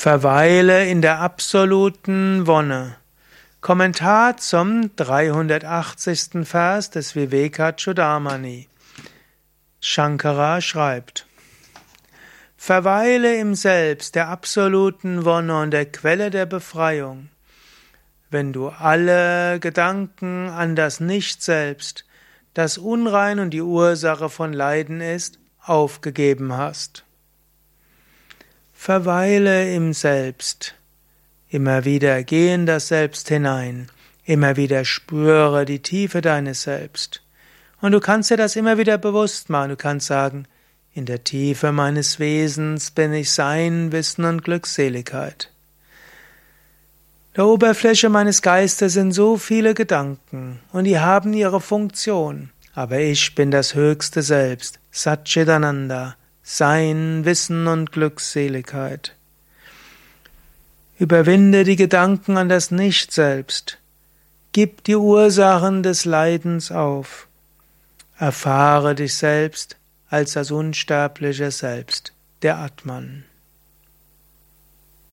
Verweile in der absoluten Wonne. Kommentar zum 380. Vers des Vivekachudamani. Shankara schreibt, Verweile im Selbst der absoluten Wonne und der Quelle der Befreiung. Wenn du alle Gedanken an das Nicht-Selbst, das unrein und die Ursache von Leiden ist, aufgegeben hast. Verweile im Selbst. Immer wieder geh in das Selbst hinein. Immer wieder spüre die Tiefe deines Selbst. Und du kannst dir das immer wieder bewusst machen. Du kannst sagen, in der Tiefe meines Wesens bin ich Sein, Wissen und Glückseligkeit. Der Oberfläche meines Geistes sind so viele Gedanken und die haben ihre Funktion. Aber ich bin das höchste Selbst, Satchitananda, sein Wissen und Glückseligkeit. Überwinde die Gedanken an das Nicht-Selbst. Gib die Ursachen des Leidens auf. Erfahre dich selbst als das unsterbliche Selbst, der Atman.